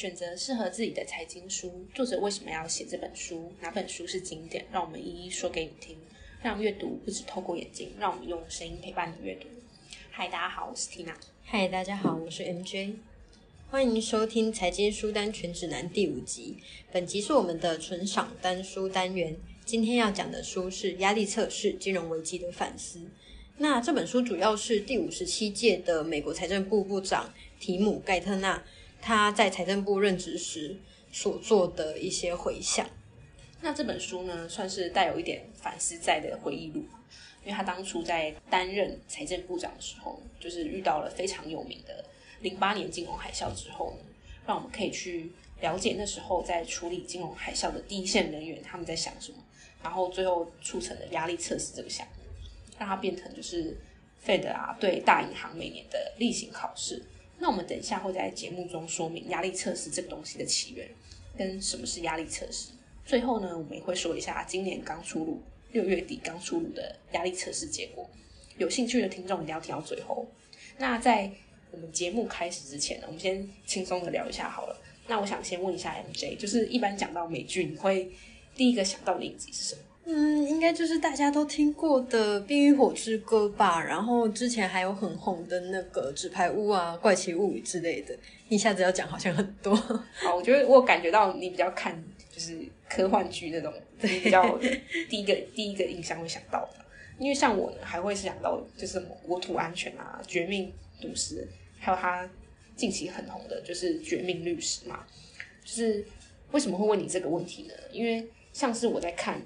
选择适合自己的财经书，作者为什么要写这本书？哪本书是经典？让我们一一说给你听。让阅读不止透过眼睛，让我们用声音陪伴你阅读。嗨，大家好，我是 Tina。嗨，大家好，我是 MJ。欢迎收听《财经书单全指南》第五集。本集是我们的纯赏单书单元。今天要讲的书是《压力测试：金融危机的反思》。那这本书主要是第五十七届的美国财政部部长提姆·盖特纳他在财政部任职时所做的一些回想。那这本书呢，算是带有一点反思在的回忆录，因为他当初在担任财政部长的时候，就是遇到了非常有名的零八年金融海啸之后呢，让我们可以去了解那时候在处理金融海啸的第一线人员他们在想什么，然后最后促成了压力测试这个项目，让它变成就是 Fed 啊对大银行每年的例行考试。那我们等一下会在节目中说明压力测试这个东西的起源跟什么是压力测试。最后呢，我们也会说一下今年刚出炉、六月底刚出炉的压力测试结果。有兴趣的听众一定要听到最后。那在我们节目开始之前呢，我们先轻松的聊一下好了。那我想先问一下 MJ，就是一般讲到美剧，你会第一个想到的影集是什么？嗯，应该就是大家都听过的《冰与火之歌》吧。然后之前还有很红的那个《纸牌屋》啊，《怪奇物语》之类的。一下子要讲好像很多。好，我觉得我感觉到你比较看。就是科幻剧那种比较第一个第一个印象会想到的，因为像我呢，还会想到就是什么国土安全啊、绝命毒师，还有他近期很红的就是绝命律师嘛。就是为什么会问你这个问题呢？因为像是我在看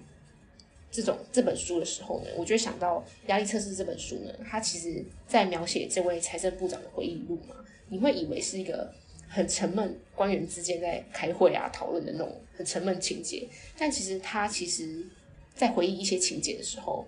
这种这本书的时候呢，我就想到压力测试这本书呢，它其实在描写这位财政部长的回忆录嘛，你会以为是一个。很沉闷，官员之间在开会啊讨论的那种很沉闷情节，但其实他其实，在回忆一些情节的时候，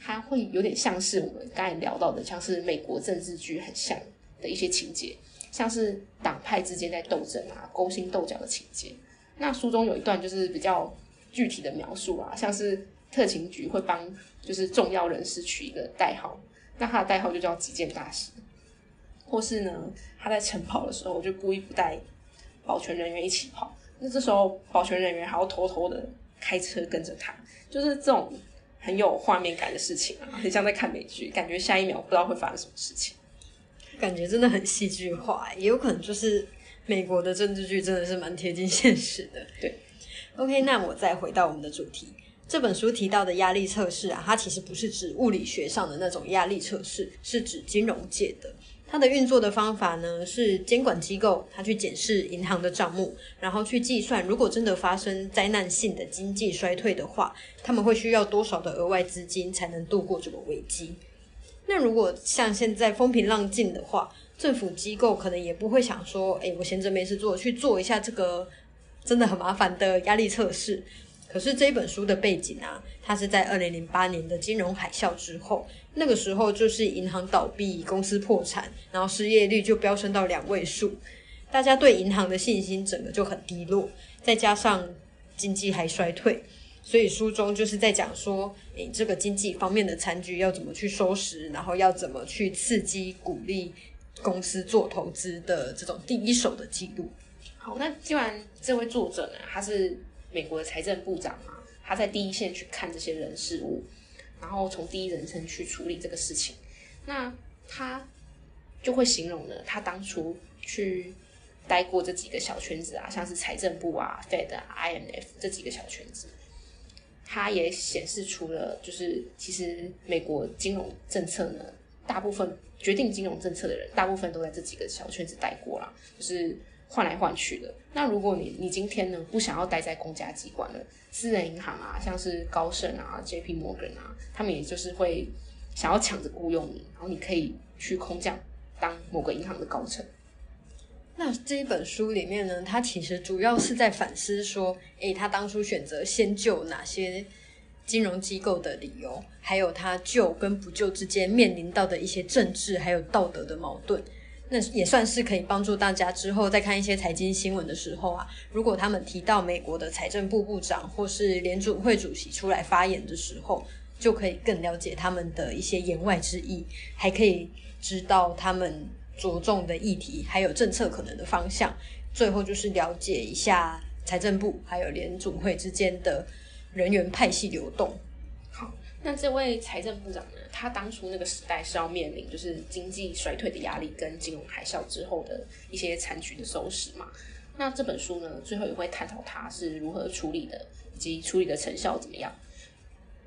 他会有点像是我们刚才聊到的，像是美国政治剧很像的一些情节，像是党派之间在斗争啊、勾心斗角的情节。那书中有一段就是比较具体的描述啊，像是特勤局会帮就是重要人士取一个代号，那他的代号就叫几件大师。或是呢，他在晨跑的时候就故意不带保全人员一起跑，那这时候保全人员还要偷偷的开车跟着他，就是这种很有画面感的事情啊，很像在看美剧，感觉下一秒不知道会发生什么事情，感觉真的很戏剧化，也有可能就是美国的政治剧真的是蛮贴近现实的。对，OK，那我再回到我们的主题，这本书提到的压力测试啊，它其实不是指物理学上的那种压力测试，是指金融界的。它的运作的方法呢，是监管机构它去检视银行的账目，然后去计算，如果真的发生灾难性的经济衰退的话，他们会需要多少的额外资金才能度过这个危机？那如果像现在风平浪静的话，政府机构可能也不会想说，哎，我闲着没事做，去做一下这个真的很麻烦的压力测试。可是这本书的背景啊，它是在二零零八年的金融海啸之后，那个时候就是银行倒闭、公司破产，然后失业率就飙升到两位数，大家对银行的信心整个就很低落，再加上经济还衰退，所以书中就是在讲说，诶，这个经济方面的残局要怎么去收拾，然后要怎么去刺激、鼓励公司做投资的这种第一手的记录。好，那既然这位作者呢，他是。美国的财政部长啊，他在第一线去看这些人事物，然后从第一人称去处理这个事情，那他就会形容呢，他当初去待过这几个小圈子啊，像是财政部啊、Fed 啊、IMF 这几个小圈子，他也显示出了，就是其实美国金融政策呢，大部分决定金融政策的人，大部分都在这几个小圈子待过了，就是。换来换去的。那如果你你今天呢不想要待在公家机关了，私人银行啊，像是高盛啊、J.P. Morgan 啊，他们也就是会想要抢着雇佣你，然后你可以去空降当某个银行的高层。那这一本书里面呢，它其实主要是在反思说，诶，他当初选择先救哪些金融机构的理由，还有他救跟不救之间面临到的一些政治还有道德的矛盾。那也算是可以帮助大家之后再看一些财经新闻的时候啊，如果他们提到美国的财政部部长或是联储会主席出来发言的时候，就可以更了解他们的一些言外之意，还可以知道他们着重的议题还有政策可能的方向，最后就是了解一下财政部还有联总会之间的人员派系流动。那这位财政部长呢？他当初那个时代是要面临就是经济衰退的压力，跟金融海啸之后的一些残局的收拾嘛。那这本书呢，最后也会探讨他是如何处理的，以及处理的成效怎么样。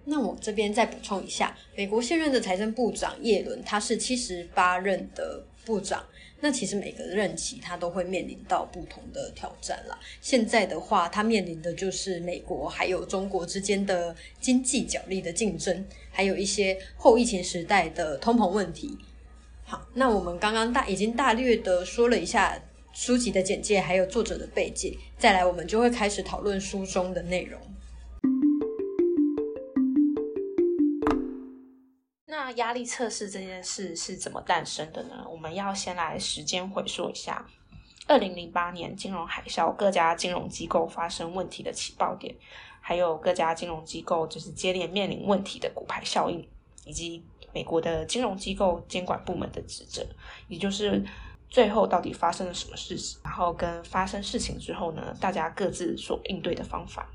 那我这边再补充一下，美国现任的财政部长耶伦，他是七十八任的部长。那其实每个任期他都会面临到不同的挑战啦。现在的话，他面临的就是美国还有中国之间的经济角力的竞争，还有一些后疫情时代的通膨问题。好，那我们刚刚大已经大略的说了一下书籍的简介，还有作者的背景，再来我们就会开始讨论书中的内容。那压力测试这件事是怎么诞生的呢？我们要先来时间回溯一下，二零零八年金融海啸，各家金融机构发生问题的起爆点，还有各家金融机构就是接连面临问题的股牌效应，以及美国的金融机构监管部门的职责，也就是最后到底发生了什么事情，然后跟发生事情之后呢，大家各自所应对的方法。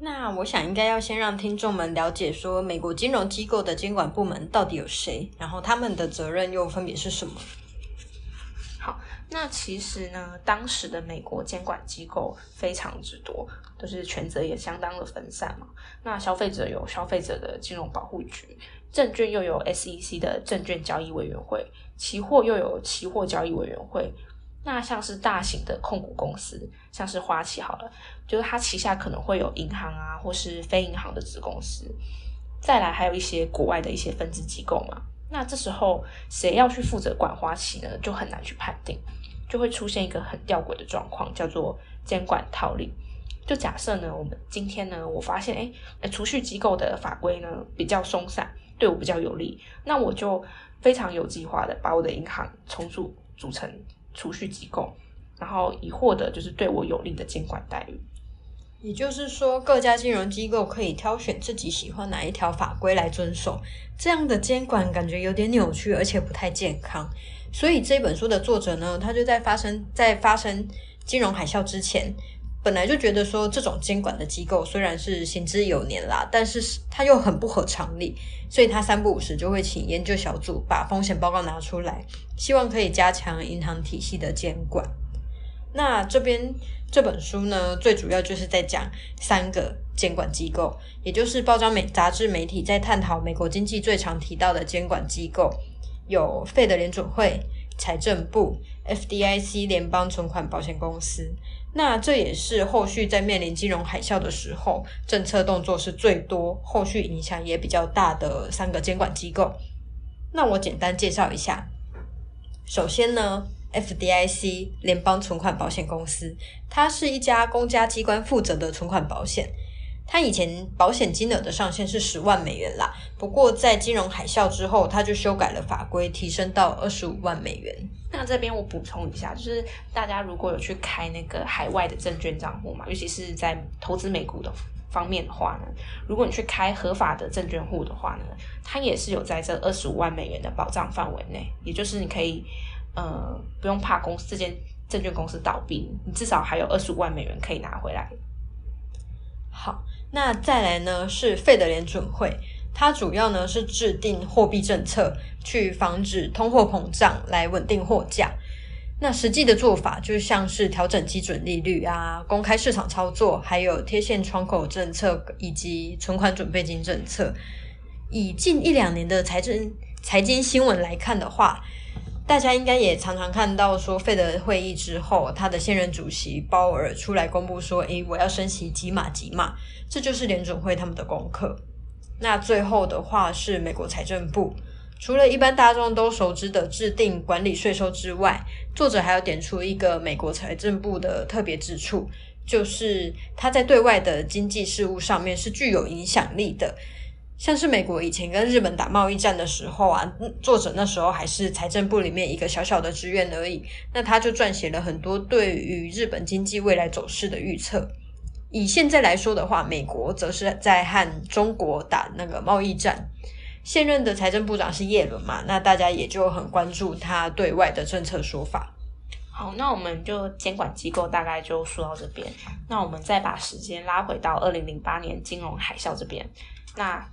那我想应该要先让听众们了解，说美国金融机构的监管部门到底有谁，然后他们的责任又分别是什么。好，那其实呢，当时的美国监管机构非常之多，都是权责也相当的分散嘛。那消费者有消费者的金融保护局，证券又有 SEC 的证券交易委员会，期货又有期货交易委员会。那像是大型的控股公司，像是花旗好了，就是它旗下可能会有银行啊，或是非银行的子公司。再来还有一些国外的一些分支机构嘛。那这时候谁要去负责管花旗呢？就很难去判定，就会出现一个很吊诡的状况，叫做监管套利。就假设呢，我们今天呢，我发现哎，储蓄机构的法规呢比较松散，对我比较有利，那我就非常有计划的把我的银行重组组成。储蓄机构，然后以获得就是对我有利的监管待遇。也就是说，各家金融机构可以挑选自己喜欢哪一条法规来遵守。这样的监管感觉有点扭曲，而且不太健康。所以这本书的作者呢，他就在发生在发生金融海啸之前。本来就觉得说这种监管的机构虽然是行之有年啦，但是他又很不合常理，所以他三不五时就会请研究小组把风险报告拿出来，希望可以加强银行体系的监管。那这边这本书呢，最主要就是在讲三个监管机构，也就是报章媒杂志媒体在探讨美国经济最常提到的监管机构，有费德联准会、财政部、FDIC 联邦存款保险公司。那这也是后续在面临金融海啸的时候，政策动作是最多、后续影响也比较大的三个监管机构。那我简单介绍一下。首先呢，FDIC 联邦存款保险公司，它是一家公家机关负责的存款保险。它以前保险金额的上限是十万美元啦，不过在金融海啸之后，它就修改了法规，提升到二十五万美元。那这边我补充一下，就是大家如果有去开那个海外的证券账户嘛，尤其是在投资美股的方面的话呢，如果你去开合法的证券户的话呢，它也是有在这二十五万美元的保障范围内，也就是你可以呃不用怕公司这间证券公司倒闭，你至少还有二十五万美元可以拿回来。好，那再来呢是费德联准会。它主要呢是制定货币政策，去防止通货膨胀，来稳定货价。那实际的做法就像是调整基准利率啊，公开市场操作，还有贴现窗口政策以及存款准备金政策。以近一两年的财政财经新闻来看的话，大家应该也常常看到说，费德会议之后，他的现任主席鲍尔出来公布说：“诶，我要升息几码几码。”这就是联准会他们的功课。那最后的话是美国财政部，除了一般大众都熟知的制定管理税收之外，作者还要点出一个美国财政部的特别之处，就是他在对外的经济事务上面是具有影响力的。像是美国以前跟日本打贸易战的时候啊，作者那时候还是财政部里面一个小小的职员而已，那他就撰写了很多对于日本经济未来走势的预测。以现在来说的话，美国则是在和中国打那个贸易战。现任的财政部长是耶伦嘛？那大家也就很关注他对外的政策说法。好，那我们就监管机构大概就说到这边。那我们再把时间拉回到二零零八年金融海啸这边，那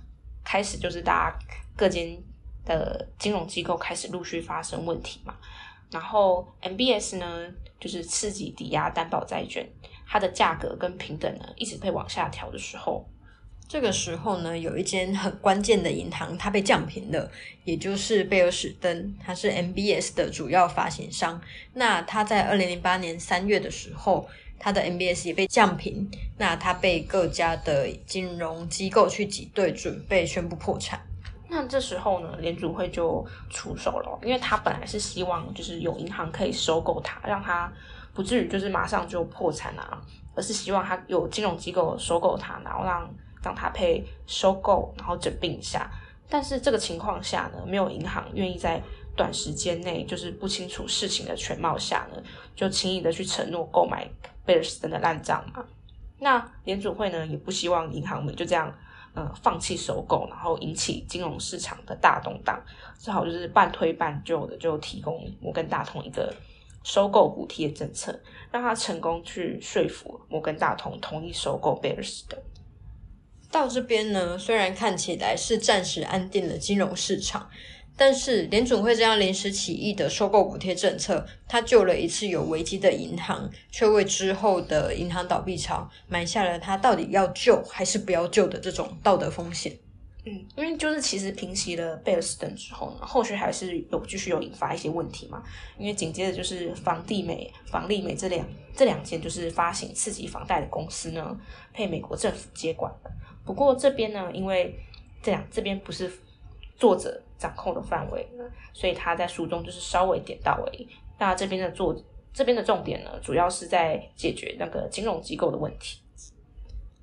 开始就是大家各间的金融机构开始陆续发生问题嘛。然后 MBS 呢，就是刺激抵押担保债券，它的价格跟平等呢一直被往下调的时候。这个时候呢，有一间很关键的银行，它被降平了，也就是贝尔史登，它是 MBS 的主要发行商。那它在二零零八年三月的时候，它的 MBS 也被降平，那它被各家的金融机构去挤兑，准备宣布破产。那这时候呢，联储会就出手了，因为他本来是希望就是有银行可以收购它，让它不至于就是马上就破产啊，而是希望它有金融机构收购它，然后让。让他配收购，然后整并一下。但是这个情况下呢，没有银行愿意在短时间内，就是不清楚事情的全貌下呢，就轻易的去承诺购买贝尔斯登的烂账嘛。那联储会呢，也不希望银行们就这样，呃，放弃收购，然后引起金融市场的大动荡，只好就是半推半就的就提供摩根大通一个收购补贴政策，让他成功去说服摩根大通同意收购贝尔斯登。到这边呢，虽然看起来是暂时安定了金融市场，但是联准会这样临时起意的收购补贴政策，它救了一次有危机的银行，却为之后的银行倒闭潮埋下了它到底要救还是不要救的这种道德风险。嗯，因为就是其实平息了贝尔斯登之后呢，后续还是有继续有引发一些问题嘛。因为紧接着就是房地美、房利美这两这两间就是发行刺激房贷的公司呢，被美国政府接管了。不过这边呢，因为这样这边不是作者掌控的范围，所以他在书中就是稍微点到而已。那这边的作这边的重点呢，主要是在解决那个金融机构的问题。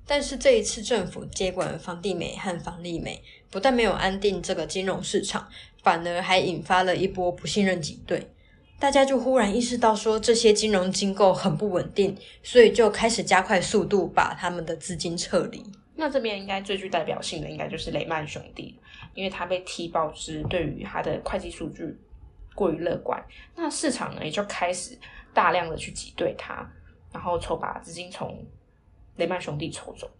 但是这一次政府接管房地美和房利美，不但没有安定这个金融市场，反而还引发了一波不信任挤兑。大家就忽然意识到说，这些金融机构很不稳定，所以就开始加快速度把他们的资金撤离。那这边应该最具代表性的，应该就是雷曼兄弟，因为他被踢爆之对于他的会计数据过于乐观，那市场呢也就开始大量的去挤兑他，然后筹把资金从雷曼兄弟抽走。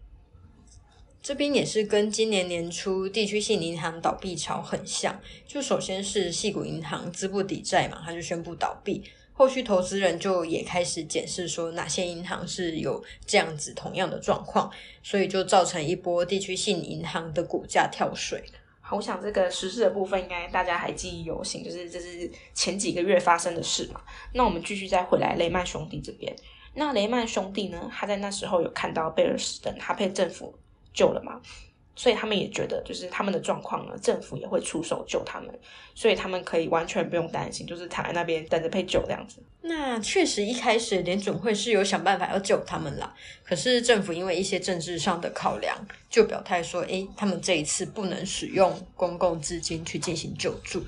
这边也是跟今年年初地区性银行倒闭潮很像，就首先是系股银行资不抵债嘛，他就宣布倒闭。后续投资人就也开始检视说哪些银行是有这样子同样的状况，所以就造成一波地区性银行的股价跳水。好，我想这个实事的部分应该大家还记忆犹新，就是这是前几个月发生的事嘛。那我们继续再回来雷曼兄弟这边。那雷曼兄弟呢，他在那时候有看到贝尔斯登，他被政府救了嘛？所以他们也觉得，就是他们的状况呢，政府也会出手救他们，所以他们可以完全不用担心，就是躺在那边等着被救这样子。那确实一开始联准会是有想办法要救他们啦，可是政府因为一些政治上的考量，就表态说，诶，他们这一次不能使用公共资金去进行救助。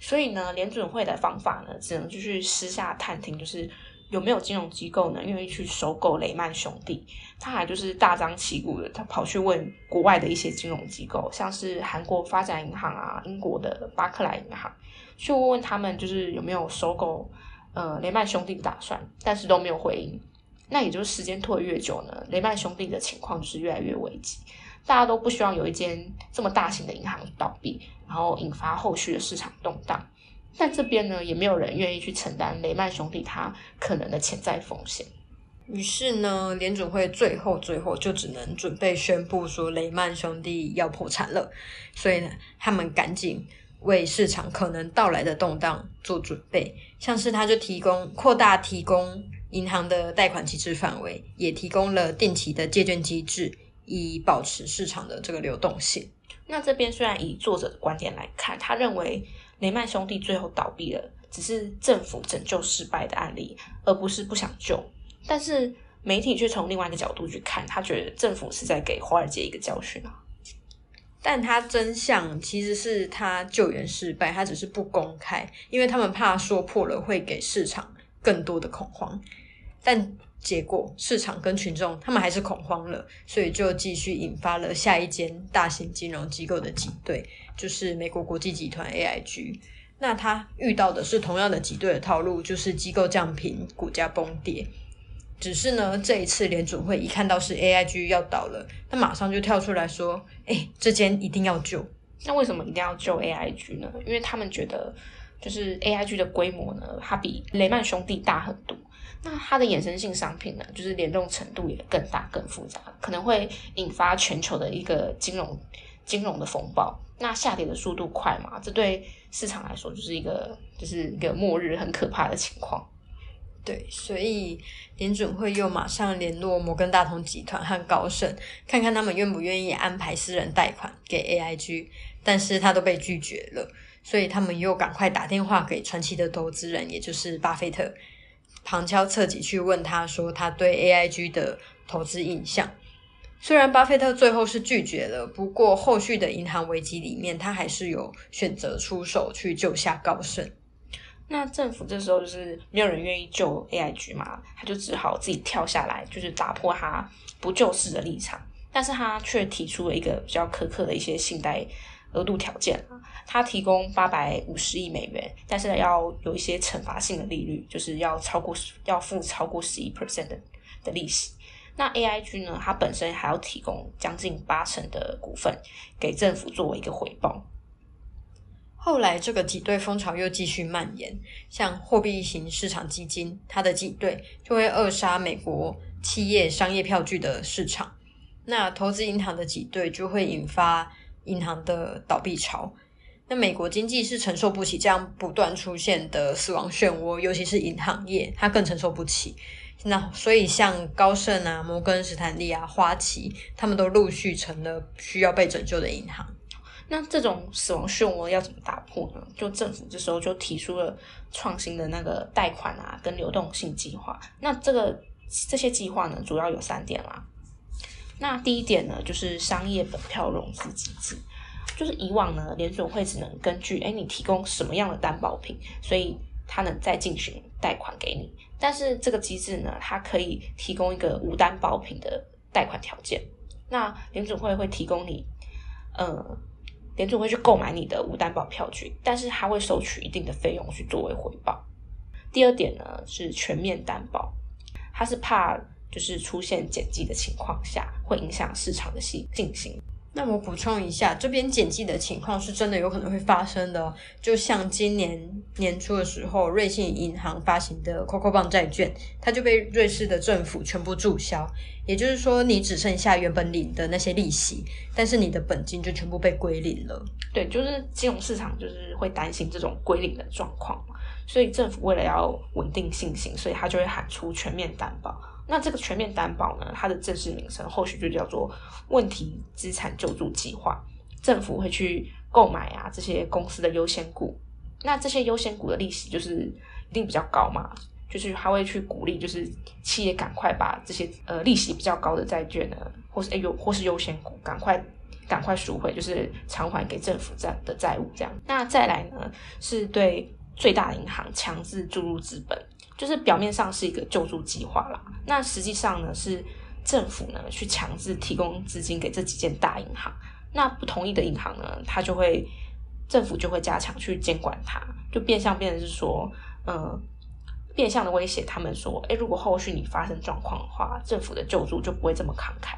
所以呢，联准会的方法呢，只能就是私下探听，就是。有没有金融机构呢愿意去收购雷曼兄弟？他还就是大张旗鼓的，他跑去问国外的一些金融机构，像是韩国发展银行啊、英国的巴克莱银行，去问问他们就是有没有收购呃雷曼兄弟的打算，但是都没有回应。那也就是时间拖得越久呢，雷曼兄弟的情况是越来越危机。大家都不希望有一间这么大型的银行倒闭，然后引发后续的市场动荡。但这边呢，也没有人愿意去承担雷曼兄弟他可能的潜在风险。于是呢，联准会最后最后就只能准备宣布说雷曼兄弟要破产了。所以呢，他们赶紧为市场可能到来的动荡做准备，像是他就提供扩大提供银行的贷款机制范围，也提供了定期的借券机制，以保持市场的这个流动性。那这边虽然以作者的观点来看，他认为。雷曼兄弟最后倒闭了，只是政府拯救失败的案例，而不是不想救。但是媒体却从另外一个角度去看，他觉得政府是在给华尔街一个教训啊。但他真相其实是他救援失败，他只是不公开，因为他们怕说破了会给市场更多的恐慌。但结果市场跟群众他们还是恐慌了，所以就继续引发了下一间大型金融机构的挤兑。就是美国国际集团 AIG，那他遇到的是同样的挤兑的套路，就是机构降频、股价崩跌。只是呢，这一次联准会一看到是 AIG 要倒了，他马上就跳出来说：“哎，这间一定要救。”那为什么一定要救 AIG 呢？因为他们觉得，就是 AIG 的规模呢，它比雷曼兄弟大很多。那它的衍生性商品呢，就是联动程度也更大、更复杂，可能会引发全球的一个金融金融的风暴。那下跌的速度快嘛？这对市场来说就是一个就是一个末日，很可怕的情况。对，所以联准会又马上联络摩根大通集团和高盛，看看他们愿不愿意安排私人贷款给 AIG，但是他都被拒绝了，所以他们又赶快打电话给传奇的投资人，也就是巴菲特，旁敲侧击去问他说他对 AIG 的投资印象。虽然巴菲特最后是拒绝了，不过后续的银行危机里面，他还是有选择出手去救下高盛。那政府这时候就是没有人愿意救 AIG 嘛，他就只好自己跳下来，就是打破他不救市的立场。但是他却提出了一个比较苛刻的一些信贷额度条件，他提供八百五十亿美元，但是要有一些惩罚性的利率，就是要超过要付超过十一 percent 的的利息。那 A I G 呢？它本身还要提供将近八成的股份给政府作为一个回报。后来这个挤兑风潮又继续蔓延，像货币型市场基金，它的挤兑就会扼杀美国企业商业票据的市场。那投资银行的挤兑就会引发银行的倒闭潮。那美国经济是承受不起这样不断出现的死亡漩涡，尤其是银行业，它更承受不起。那所以，像高盛啊、摩根士坦利啊、花旗，他们都陆续成了需要被拯救的银行。那这种死亡漩涡要怎么打破呢？就政府这时候就提出了创新的那个贷款啊，跟流动性计划。那这个这些计划呢，主要有三点啦。那第一点呢，就是商业本票融资机制，就是以往呢，联准会只能根据哎你提供什么样的担保品，所以它能再进行贷款给你。但是这个机制呢，它可以提供一个无担保品的贷款条件。那联准会会提供你，呃，联准会去购买你的无担保票据，但是它会收取一定的费用去作为回报。第二点呢是全面担保，它是怕就是出现减记的情况下，会影响市场的信信心。那我补充一下，这边减记的情况是真的有可能会发生的。就像今年年初的时候，瑞信银行发行的 COCO 棒债券，它就被瑞士的政府全部注销。也就是说，你只剩下原本领的那些利息，但是你的本金就全部被归零了。对，就是金融市场就是会担心这种归零的状况，所以政府为了要稳定信心，所以他就会喊出全面担保。那这个全面担保呢？它的正式名称后续就叫做问题资产救助计划。政府会去购买啊这些公司的优先股。那这些优先股的利息就是一定比较高嘛？就是他会去鼓励，就是企业赶快把这些呃利息比较高的债券呢，或是哎优或是优先股，赶快赶快赎回，就是偿还给政府债的债务这样。那再来呢，是对最大银行强制注入资本。就是表面上是一个救助计划啦，那实际上呢是政府呢去强制提供资金给这几间大银行，那不同意的银行呢，他就会政府就会加强去监管它，就变相变成是说，嗯，变相的威胁他们说，诶，如果后续你发生状况的话，政府的救助就不会这么慷慨。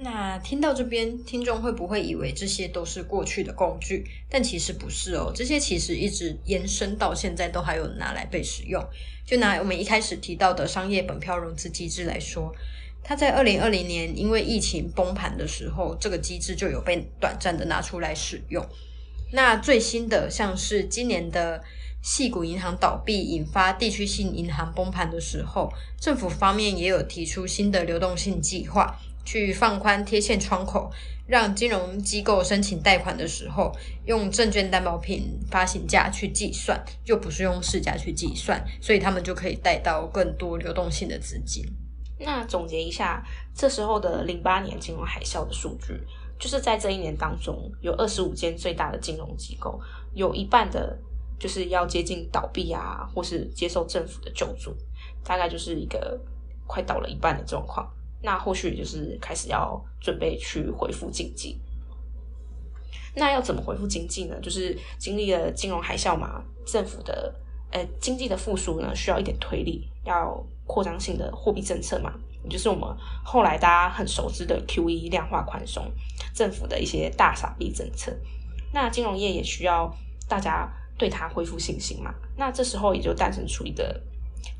那听到这边，听众会不会以为这些都是过去的工具？但其实不是哦，这些其实一直延伸到现在都还有拿来被使用。就拿我们一开始提到的商业本票融资机制来说，它在二零二零年因为疫情崩盘的时候，这个机制就有被短暂的拿出来使用。那最新的像是今年的细谷银行倒闭，引发地区性银行崩盘的时候，政府方面也有提出新的流动性计划。去放宽贴现窗口，让金融机构申请贷款的时候，用证券担保品发行价去计算，又不是用市价去计算，所以他们就可以贷到更多流动性的资金。那总结一下，这时候的零八年金融海啸的数据，就是在这一年当中，有二十五间最大的金融机构，有一半的就是要接近倒闭啊，或是接受政府的救助，大概就是一个快倒了一半的状况。那后续就是开始要准备去恢复经济。那要怎么恢复经济呢？就是经历了金融海啸嘛，政府的呃经济的复苏呢，需要一点推力，要扩张性的货币政策嘛，也就是我们后来大家很熟知的 Q E 量化宽松，政府的一些大傻币政策。那金融业也需要大家对它恢复信心嘛。那这时候也就诞生出一个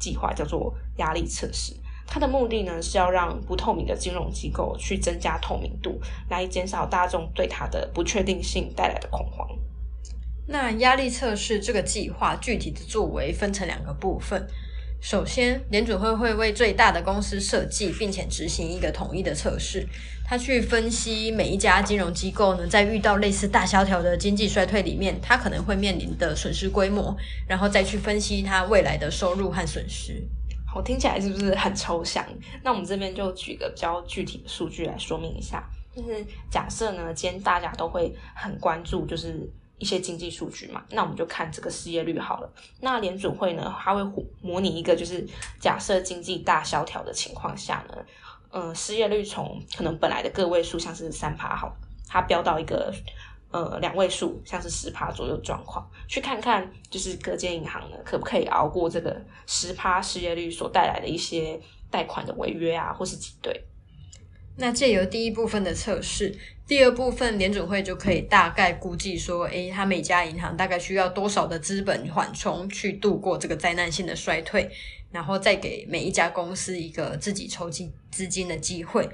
计划，叫做压力测试。它的目的呢，是要让不透明的金融机构去增加透明度，来减少大众对它的不确定性带来的恐慌。那压力测试这个计划具体的作为分成两个部分。首先，联准会会为最大的公司设计并且执行一个统一的测试，他去分析每一家金融机构呢，在遇到类似大萧条的经济衰退里面，它可能会面临的损失规模，然后再去分析它未来的收入和损失。好，听起来是不是很抽象？那我们这边就举个比较具体的数据来说明一下，就是假设呢，今天大家都会很关注，就是一些经济数据嘛，那我们就看这个失业率好了。那联准会呢，它会模拟一个，就是假设经济大萧条的情况下呢，嗯，失业率从可能本来的个位数，像是三趴好，它飙到一个。呃，两位数，像是十趴左右状况，去看看就是各间银行呢，可不可以熬过这个十趴失业率所带来的一些贷款的违约啊，或是挤兑。那借由第一部分的测试，第二部分联准会就可以大概估计说，诶，他每家银行大概需要多少的资本缓冲去度过这个灾难性的衰退，然后再给每一家公司一个自己筹集资金的机会。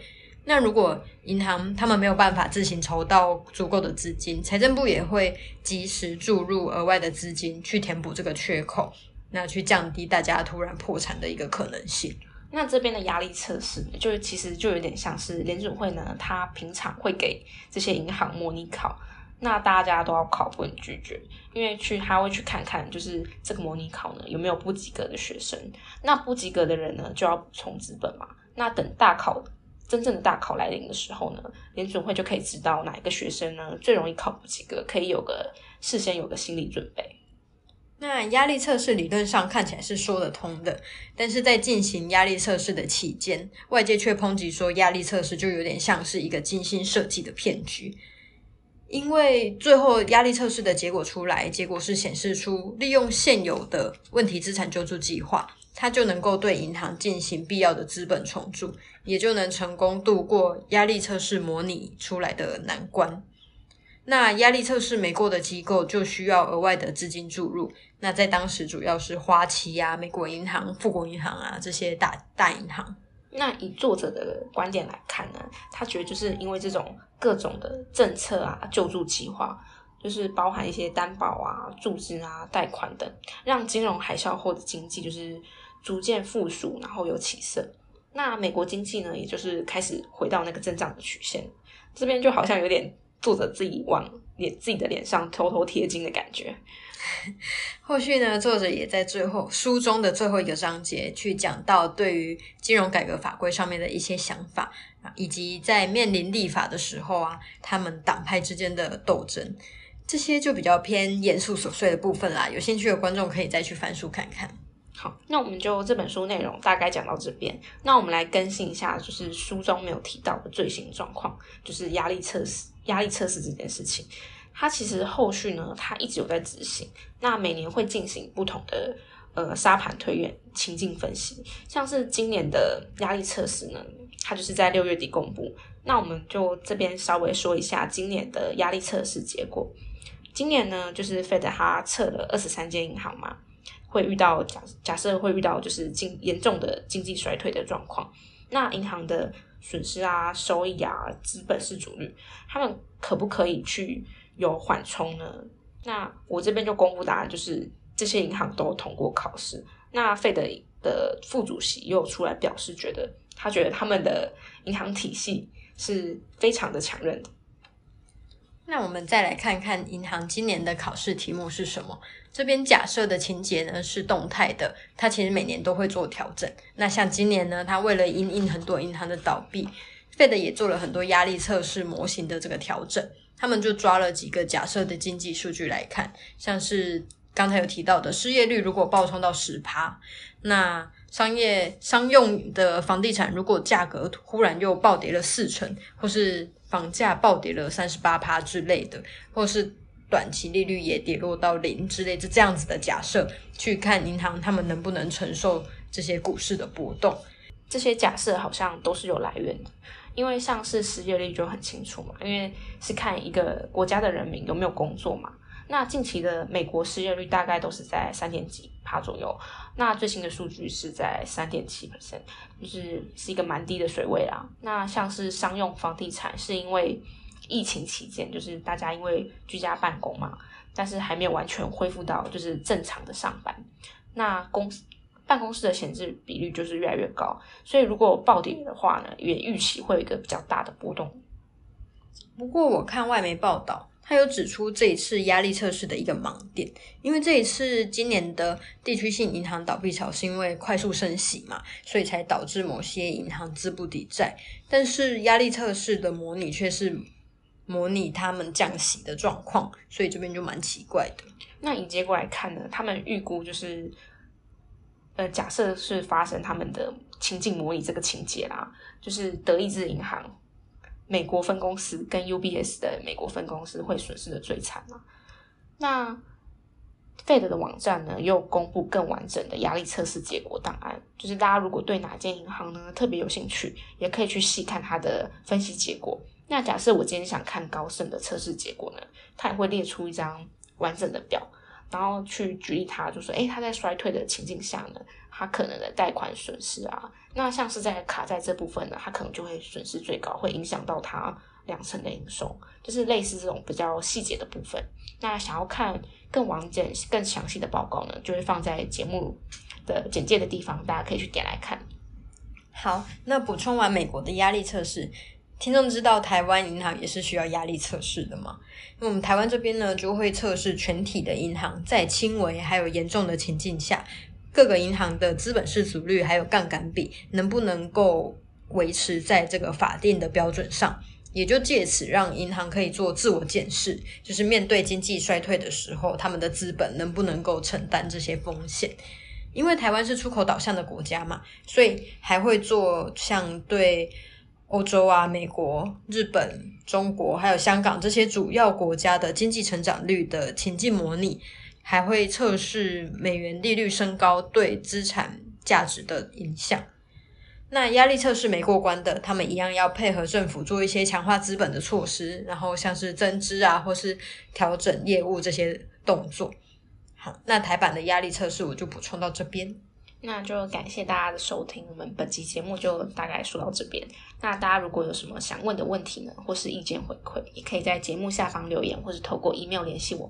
那如果银行他们没有办法自行筹到足够的资金，财政部也会及时注入额外的资金去填补这个缺口，那去降低大家突然破产的一个可能性。那这边的压力测试，就是其实就有点像是联准会呢，他平常会给这些银行模拟考，那大家都要考，不能拒绝，因为去他会去看看，就是这个模拟考呢有没有不及格的学生，那不及格的人呢就要补充资本嘛，那等大考。真正的大考来临的时候呢，联准会就可以知道哪一个学生呢最容易考不及格，可以有个事先有个心理准备。那压力测试理论上看起来是说得通的，但是在进行压力测试的期间，外界却抨击说压力测试就有点像是一个精心设计的骗局，因为最后压力测试的结果出来，结果是显示出利用现有的问题资产救助计划。它就能够对银行进行必要的资本重组，也就能成功度过压力测试模拟出来的难关。那压力测试没过的机构就需要额外的资金注入。那在当时主要是花旗啊、美国银行、富国银行啊这些大大银行。那以作者的观点来看呢，他觉得就是因为这种各种的政策啊、救助计划，就是包含一些担保啊、注资啊、贷款等，让金融海啸后的经济就是。逐渐复苏，然后有起色。那美国经济呢，也就是开始回到那个增长的曲线。这边就好像有点作者自己往脸自己的脸上偷偷贴金的感觉。后续呢，作者也在最后书中的最后一个章节去讲到对于金融改革法规上面的一些想法以及在面临立法的时候啊，他们党派之间的斗争，这些就比较偏严肃琐碎的部分啦。有兴趣的观众可以再去翻书看看。好，那我们就这本书内容大概讲到这边。那我们来更新一下，就是书中没有提到的最新状况，就是压力测试。压力测试这件事情，它其实后续呢，它一直有在执行。那每年会进行不同的呃沙盘推演、情境分析。像是今年的压力测试呢，它就是在六月底公布。那我们就这边稍微说一下今年的压力测试结果。今年呢，就是 Fed 它测了二十三间银行嘛。会遇到假假设会遇到就是经严重的经济衰退的状况，那银行的损失啊、收益啊、资本市足率，他们可不可以去有缓冲呢？那我这边就公布答案，就是这些银行都通过考试。那费德的副主席又出来表示，觉得他觉得他们的银行体系是非常的强韧的。那我们再来看看银行今年的考试题目是什么？这边假设的情节呢是动态的，它其实每年都会做调整。那像今年呢，它为了因应很多银行的倒闭，Fed 也做了很多压力测试模型的这个调整。他们就抓了几个假设的经济数据来看，像是刚才有提到的失业率如果暴冲到十趴，那商业商用的房地产如果价格忽然又暴跌了四成，或是房价暴跌了三十八趴之类的，或是短期利率也跌落到零之类，就这样子的假设，去看银行他们能不能承受这些股市的波动。这些假设好像都是有来源的，因为像是失业率就很清楚嘛，因为是看一个国家的人民有没有工作嘛。那近期的美国失业率大概都是在三点几帕左右，那最新的数据是在三点七 percent，就是是一个蛮低的水位啦。那像是商用房地产，是因为疫情期间，就是大家因为居家办公嘛，但是还没有完全恢复到就是正常的上班，那公办公室的闲置比率就是越来越高，所以如果暴跌的话呢，也预期会有一个比较大的波动。不过我看外媒报道。他有指出这一次压力测试的一个盲点，因为这一次今年的地区性银行倒闭潮是因为快速升息嘛，所以才导致某些银行资不抵债。但是压力测试的模拟却是模拟他们降息的状况，所以这边就蛮奇怪的。那以结果来看呢，他们预估就是，呃，假设是发生他们的情境模拟这个情节啦，就是德意志银行。美国分公司跟 UBS 的美国分公司会损失的最惨嘛？那 Fed 的网站呢，又公布更完整的压力测试结果档案。就是大家如果对哪间银行呢特别有兴趣，也可以去细看它的分析结果。那假设我今天想看高盛的测试结果呢，它也会列出一张完整的表，然后去举例它，就说，诶，它在衰退的情境下呢，它可能的贷款损失啊。那像是在卡在这部分呢，它可能就会损失最高，会影响到它两成的营收，就是类似这种比较细节的部分。那想要看更完整、更详细的报告呢，就会放在节目的简介的地方，大家可以去点来看。好，那补充完美国的压力测试，听众知道台湾银行也是需要压力测试的吗？那我们台湾这边呢，就会测试全体的银行在轻微还有严重的情境下。各个银行的资本市足率还有杠杆比能不能够维持在这个法定的标准上，也就借此让银行可以做自我检视，就是面对经济衰退的时候，他们的资本能不能够承担这些风险？因为台湾是出口导向的国家嘛，所以还会做像对欧洲啊、美国、日本、中国还有香港这些主要国家的经济成长率的情境模拟。还会测试美元利率升高对资产价值的影响。那压力测试没过关的，他们一样要配合政府做一些强化资本的措施，然后像是增资啊，或是调整业务这些动作。好，那台版的压力测试我就补充到这边。那就感谢大家的收听，我们本期节目就大概说到这边。那大家如果有什么想问的问题呢，或是意见回馈，也可以在节目下方留言，或是透过 email 联系我。